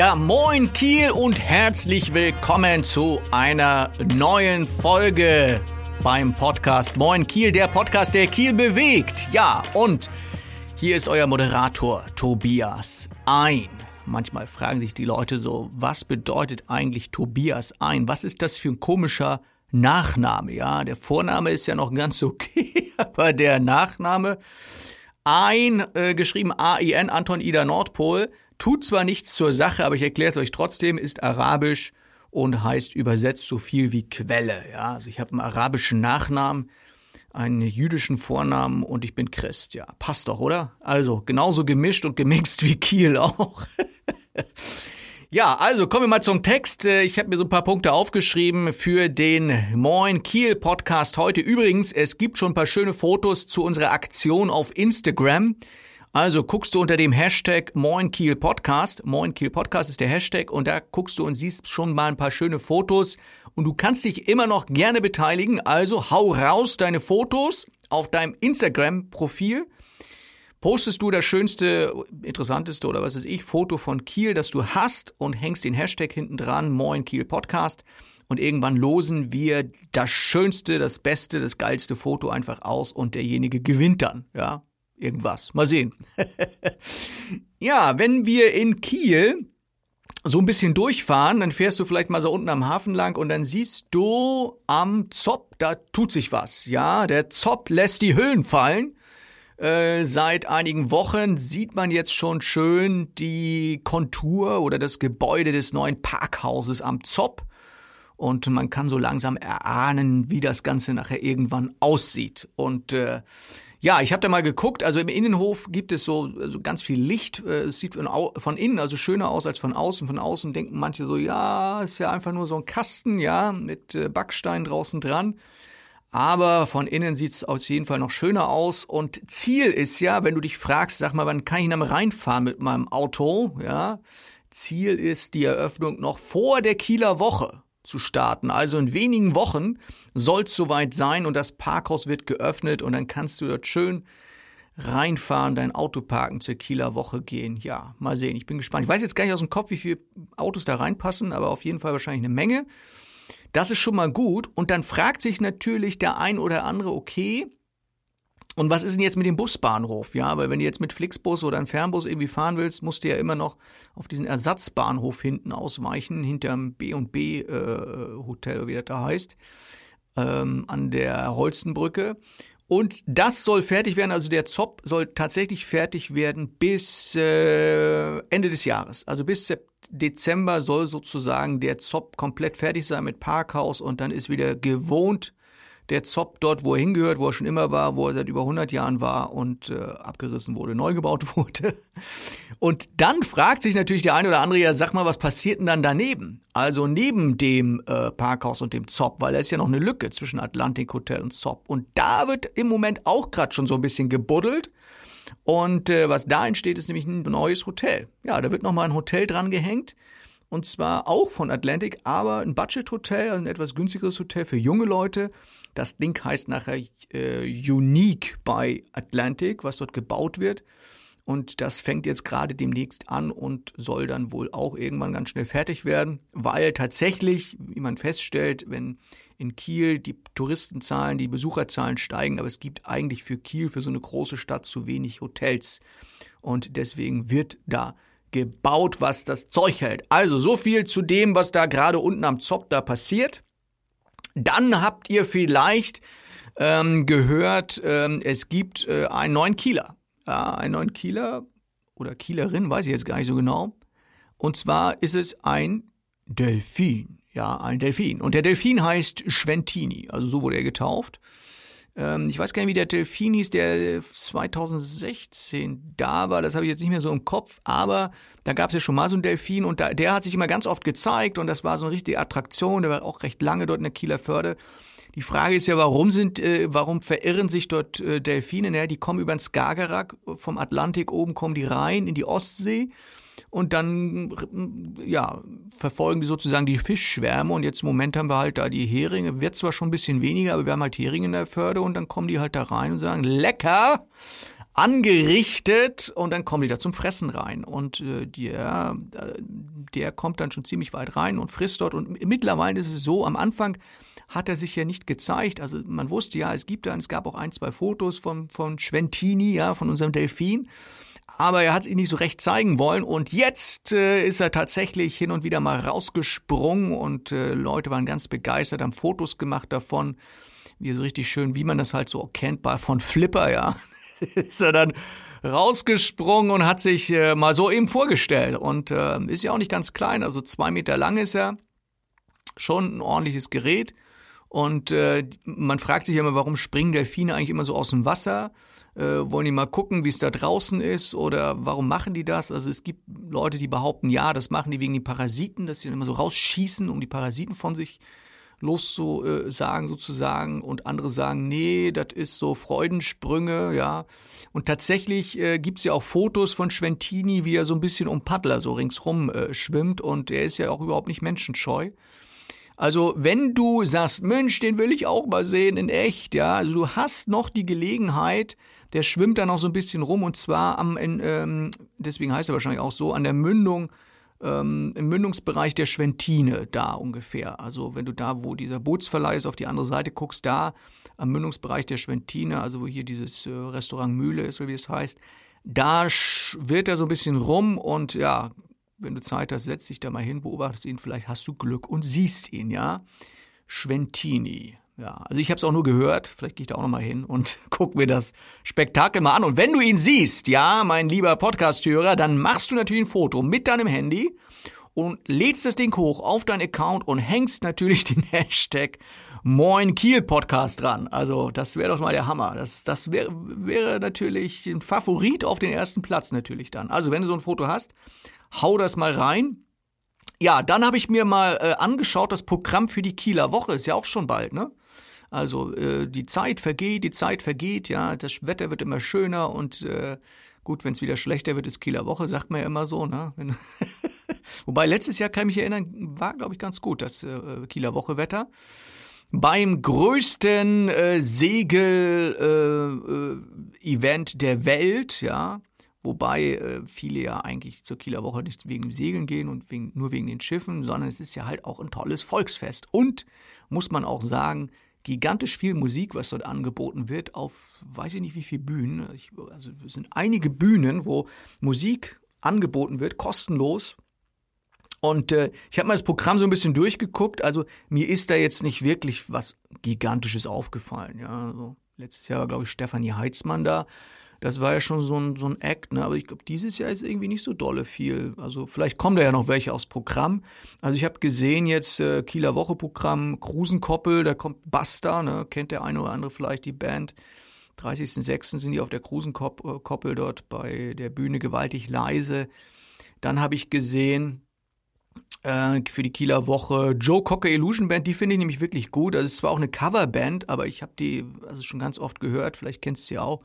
Ja, moin Kiel und herzlich willkommen zu einer neuen Folge beim Podcast Moin Kiel, der Podcast, der Kiel bewegt. Ja, und hier ist euer Moderator Tobias Ein. Manchmal fragen sich die Leute so, was bedeutet eigentlich Tobias Ein? Was ist das für ein komischer Nachname? Ja, der Vorname ist ja noch ganz okay, aber der Nachname Ein, äh, geschrieben A-I-N, Anton Ida Nordpol, Tut zwar nichts zur Sache, aber ich erkläre es euch trotzdem, ist arabisch und heißt übersetzt so viel wie Quelle. Ja, also ich habe einen arabischen Nachnamen, einen jüdischen Vornamen und ich bin Christ. Ja, passt doch, oder? Also genauso gemischt und gemixt wie Kiel auch. ja, also kommen wir mal zum Text. Ich habe mir so ein paar Punkte aufgeschrieben für den Moin Kiel Podcast heute. Übrigens, es gibt schon ein paar schöne Fotos zu unserer Aktion auf Instagram. Also guckst du unter dem Hashtag Moin Kiel Podcast. Moin Kiel Podcast ist der Hashtag und da guckst du und siehst schon mal ein paar schöne Fotos und du kannst dich immer noch gerne beteiligen. Also hau raus deine Fotos auf deinem Instagram-Profil. Postest du das schönste, interessanteste oder was weiß ich, Foto von Kiel, das du hast und hängst den Hashtag hinten dran, Moin Kiel Podcast. Und irgendwann losen wir das schönste, das beste, das geilste Foto einfach aus und derjenige gewinnt dann, ja irgendwas. Mal sehen. ja, wenn wir in Kiel so ein bisschen durchfahren, dann fährst du vielleicht mal so unten am Hafen lang und dann siehst du am Zopp, da tut sich was. Ja, der Zopp lässt die Hüllen fallen. Äh, seit einigen Wochen sieht man jetzt schon schön die Kontur oder das Gebäude des neuen Parkhauses am Zopp. Und man kann so langsam erahnen, wie das Ganze nachher irgendwann aussieht. Und äh, ja, ich habe da mal geguckt. Also im Innenhof gibt es so also ganz viel Licht. Äh, es sieht von innen also schöner aus als von außen. Von außen denken manche so, ja, ist ja einfach nur so ein Kasten, ja, mit äh, Backstein draußen dran. Aber von innen sieht es auf jeden Fall noch schöner aus. Und Ziel ist ja, wenn du dich fragst, sag mal, wann kann ich denn reinfahren mit meinem Auto? Ja, Ziel ist die Eröffnung noch vor der Kieler Woche zu starten. Also in wenigen Wochen soll es soweit sein und das Parkhaus wird geöffnet und dann kannst du dort schön reinfahren, dein Auto parken, zur Kieler Woche gehen. Ja, mal sehen. Ich bin gespannt. Ich weiß jetzt gar nicht aus dem Kopf, wie viele Autos da reinpassen, aber auf jeden Fall wahrscheinlich eine Menge. Das ist schon mal gut. Und dann fragt sich natürlich der ein oder andere, okay, und was ist denn jetzt mit dem Busbahnhof? Ja, weil wenn du jetzt mit Flixbus oder einem Fernbus irgendwie fahren willst, musst du ja immer noch auf diesen Ersatzbahnhof hinten ausweichen, hinterm B&B äh, Hotel, wie das da heißt, ähm, an der Holstenbrücke. Und das soll fertig werden, also der ZOP soll tatsächlich fertig werden bis äh, Ende des Jahres. Also bis Dezember soll sozusagen der ZOP komplett fertig sein mit Parkhaus und dann ist wieder gewohnt der Zopp dort, wo er hingehört, wo er schon immer war, wo er seit über 100 Jahren war und äh, abgerissen wurde, neu gebaut wurde. Und dann fragt sich natürlich der eine oder andere, ja, sag mal, was passiert denn dann daneben? Also neben dem äh, Parkhaus und dem Zopp, weil da ist ja noch eine Lücke zwischen Atlantic Hotel und Zopp. Und da wird im Moment auch gerade schon so ein bisschen gebuddelt. Und äh, was da entsteht, ist nämlich ein neues Hotel. Ja, da wird nochmal ein Hotel dran gehängt. Und zwar auch von Atlantic, aber ein Budget-Hotel, also ein etwas günstigeres Hotel für junge Leute. Das Ding heißt nachher äh, Unique bei Atlantic, was dort gebaut wird. Und das fängt jetzt gerade demnächst an und soll dann wohl auch irgendwann ganz schnell fertig werden, weil tatsächlich, wie man feststellt, wenn in Kiel die Touristenzahlen, die Besucherzahlen steigen, aber es gibt eigentlich für Kiel, für so eine große Stadt, zu wenig Hotels. Und deswegen wird da gebaut, was das Zeug hält. Also so viel zu dem, was da gerade unten am Zopp da passiert. Dann habt ihr vielleicht ähm, gehört, ähm, es gibt äh, einen neuen Kieler. Ja, einen neuen Kieler oder Kielerin, weiß ich jetzt gar nicht so genau. Und zwar ist es ein Delfin. Ja, ein Delfin. Und der Delfin heißt Schwentini. Also so wurde er getauft. Ähm, ich weiß gar nicht, wie der Delfin hieß, der 2016 da war. Das habe ich jetzt nicht mehr so im Kopf. Aber da gab es ja schon mal so einen Delfin und da, der hat sich immer ganz oft gezeigt und das war so eine richtige Attraktion. Der war auch recht lange dort in der Kieler Förde. Die Frage ist ja, warum sind, äh, warum verirren sich dort äh, Delfine? Naja, die kommen über den Skagerrak vom Atlantik oben, kommen die rein in die Ostsee und dann ja, verfolgen die sozusagen die Fischschwärme und jetzt im Moment haben wir halt da die Heringe, wird zwar schon ein bisschen weniger, aber wir haben halt Heringe in der Förde und dann kommen die halt da rein und sagen, lecker! angerichtet und dann kommen die da zum Fressen rein. Und äh, der, äh, der kommt dann schon ziemlich weit rein und frisst dort. Und mittlerweile ist es so, am Anfang hat er sich ja nicht gezeigt. Also man wusste ja, es gibt dann, es gab auch ein, zwei Fotos von, von Schwentini, ja, von unserem Delfin. Aber er hat ihn nicht so recht zeigen wollen und jetzt äh, ist er tatsächlich hin und wieder mal rausgesprungen und äh, Leute waren ganz begeistert, haben Fotos gemacht davon, wie so richtig schön, wie man das halt so kennt bei von Flipper, ja. ist er dann rausgesprungen und hat sich äh, mal so eben vorgestellt. Und äh, ist ja auch nicht ganz klein, also zwei Meter lang ist er. Schon ein ordentliches Gerät. Und äh, man fragt sich immer, warum springen Delfine eigentlich immer so aus dem Wasser? Äh, wollen die mal gucken, wie es da draußen ist? Oder warum machen die das? Also es gibt Leute, die behaupten, ja, das machen die wegen den Parasiten, dass sie dann immer so rausschießen, um die Parasiten von sich loszusagen sozusagen und andere sagen, nee, das ist so Freudensprünge, ja. Und tatsächlich äh, gibt's ja auch Fotos von Schwentini, wie er so ein bisschen um Paddler so ringsrum äh, schwimmt und er ist ja auch überhaupt nicht menschenscheu. Also wenn du sagst, Mensch, den will ich auch mal sehen in echt, ja, also du hast noch die Gelegenheit, der schwimmt da noch so ein bisschen rum und zwar am, in, ähm, deswegen heißt er wahrscheinlich auch so, an der Mündung ähm, im Mündungsbereich der Schwentine da ungefähr. Also wenn du da, wo dieser Bootsverleih ist, auf die andere Seite guckst, da am Mündungsbereich der Schwentine, also wo hier dieses äh, Restaurant Mühle ist, oder wie es heißt, da wird er so ein bisschen rum und ja, wenn du Zeit hast, setz dich da mal hin, beobachtest ihn, vielleicht hast du Glück und siehst ihn, ja. Schwentini. Ja, also ich habe es auch nur gehört. Vielleicht gehe ich da auch noch mal hin und guck mir das Spektakel mal an. Und wenn du ihn siehst, ja, mein lieber Podcast-Hörer, dann machst du natürlich ein Foto mit deinem Handy und lädst das Ding hoch auf deinen Account und hängst natürlich den Hashtag Moin Kiel Podcast dran. Also das wäre doch mal der Hammer. Das, das wäre wäre natürlich ein Favorit auf den ersten Platz natürlich dann. Also wenn du so ein Foto hast, hau das mal rein. Ja, dann habe ich mir mal äh, angeschaut, das Programm für die Kieler Woche ist ja auch schon bald, ne? Also äh, die Zeit vergeht, die Zeit vergeht, ja, das Wetter wird immer schöner und äh, gut, wenn es wieder schlechter wird, ist Kieler Woche, sagt man ja immer so, ne? Wobei letztes Jahr kann ich mich erinnern, war glaube ich ganz gut das äh, Kieler Woche Wetter. Beim größten äh, Segel-Event äh, äh, der Welt, ja, Wobei äh, viele ja eigentlich zur Kieler Woche nicht wegen dem Segeln gehen und wegen, nur wegen den Schiffen, sondern es ist ja halt auch ein tolles Volksfest. Und muss man auch sagen, gigantisch viel Musik, was dort angeboten wird, auf weiß ich nicht wie viele Bühnen. Ich, also es sind einige Bühnen, wo Musik angeboten wird, kostenlos. Und äh, ich habe mal das Programm so ein bisschen durchgeguckt. Also mir ist da jetzt nicht wirklich was Gigantisches aufgefallen. Ja, also letztes Jahr war glaube ich Stefanie Heitzmann da. Das war ja schon so ein, so ein Act, ne? aber ich glaube, dieses Jahr ist irgendwie nicht so dolle viel. Also vielleicht kommen da ja noch welche aufs Programm. Also ich habe gesehen jetzt äh, Kieler Woche-Programm, Krusenkoppel, da kommt Basta, ne? kennt der eine oder andere vielleicht die Band. 30.06. sind die auf der Krusenkoppel dort bei der Bühne gewaltig leise. Dann habe ich gesehen, äh, für die Kieler Woche. Joe Cocker Illusion Band, die finde ich nämlich wirklich gut. Also es ist zwar auch eine Coverband, aber ich habe die also schon ganz oft gehört, vielleicht kennst du sie auch.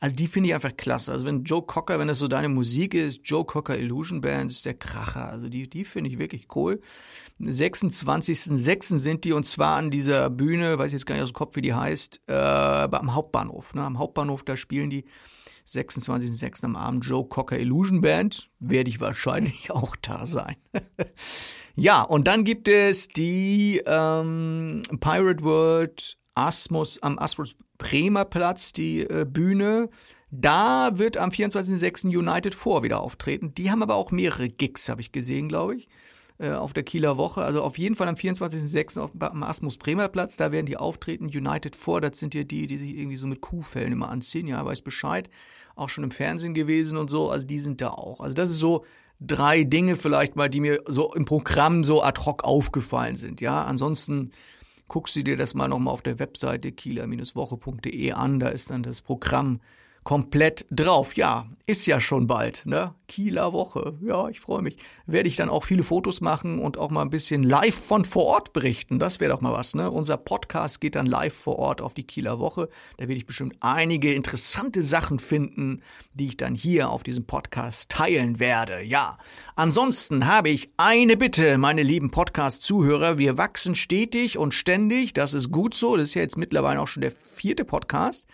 Also die finde ich einfach klasse. Also wenn Joe Cocker, wenn das so deine Musik ist, Joe Cocker Illusion Band ist der Kracher. Also die, die finde ich wirklich cool. 26.06. sind die und zwar an dieser Bühne, weiß ich jetzt gar nicht aus dem Kopf, wie die heißt, äh, am Hauptbahnhof. Ne? Am Hauptbahnhof, da spielen die 26.06. am Abend Joe Cocker Illusion Band. Werde ich wahrscheinlich auch da sein. ja, und dann gibt es die ähm, Pirate World Asmus, am Asmus Bremer Platz, die äh, Bühne. Da wird am 24.06. United 4 wieder auftreten. Die haben aber auch mehrere Gigs, habe ich gesehen, glaube ich, äh, auf der Kieler Woche. Also auf jeden Fall am 24.06. am Asmus Bremer Platz, da werden die auftreten. United 4, das sind ja die, die sich irgendwie so mit Kuhfällen immer anziehen. Ja, weiß Bescheid. Auch schon im Fernsehen gewesen und so. Also die sind da auch. Also das ist so drei Dinge vielleicht mal, die mir so im Programm so ad hoc aufgefallen sind. Ja, ansonsten guckst du dir das mal nochmal auf der Webseite kieler-woche.de an. Da ist dann das Programm komplett drauf. Ja, ist ja schon bald, ne? Kieler Woche. Ja, ich freue mich. Werde ich dann auch viele Fotos machen und auch mal ein bisschen live von vor Ort berichten. Das wäre doch mal was, ne? Unser Podcast geht dann live vor Ort auf die Kieler Woche. Da werde ich bestimmt einige interessante Sachen finden, die ich dann hier auf diesem Podcast teilen werde. Ja. Ansonsten habe ich eine Bitte, meine lieben Podcast-Zuhörer. Wir wachsen stetig und ständig. Das ist gut so. Das ist ja jetzt mittlerweile auch schon der vierte Podcast.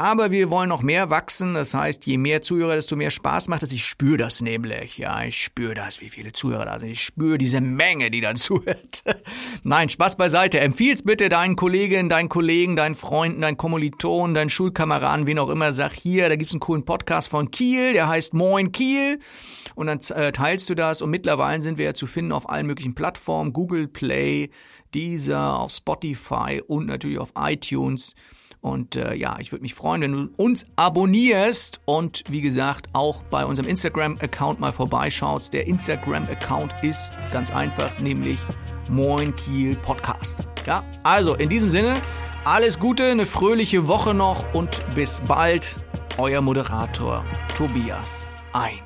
Aber wir wollen noch mehr wachsen. Das heißt, je mehr Zuhörer, desto mehr Spaß macht es. Ich spüre das nämlich. Ja, ich spüre das, wie viele Zuhörer da sind. Ich spüre diese Menge, die dann zuhört. Nein, Spaß beiseite. Empfiehl's bitte deinen Kolleginnen, deinen Kollegen, deinen Freunden, deinen Kommilitonen, deinen Schulkameraden, wen auch immer. Sag hier, da gibt's einen coolen Podcast von Kiel, der heißt Moin Kiel. Und dann äh, teilst du das. Und mittlerweile sind wir ja zu finden auf allen möglichen Plattformen. Google Play, Deezer, auf Spotify und natürlich auf iTunes. Und äh, ja, ich würde mich freuen, wenn du uns abonnierst und wie gesagt auch bei unserem Instagram-Account mal vorbeischaust. Der Instagram-Account ist ganz einfach, nämlich Moin Kiel Podcast. Ja, also in diesem Sinne, alles Gute, eine fröhliche Woche noch und bis bald. Euer Moderator Tobias ein.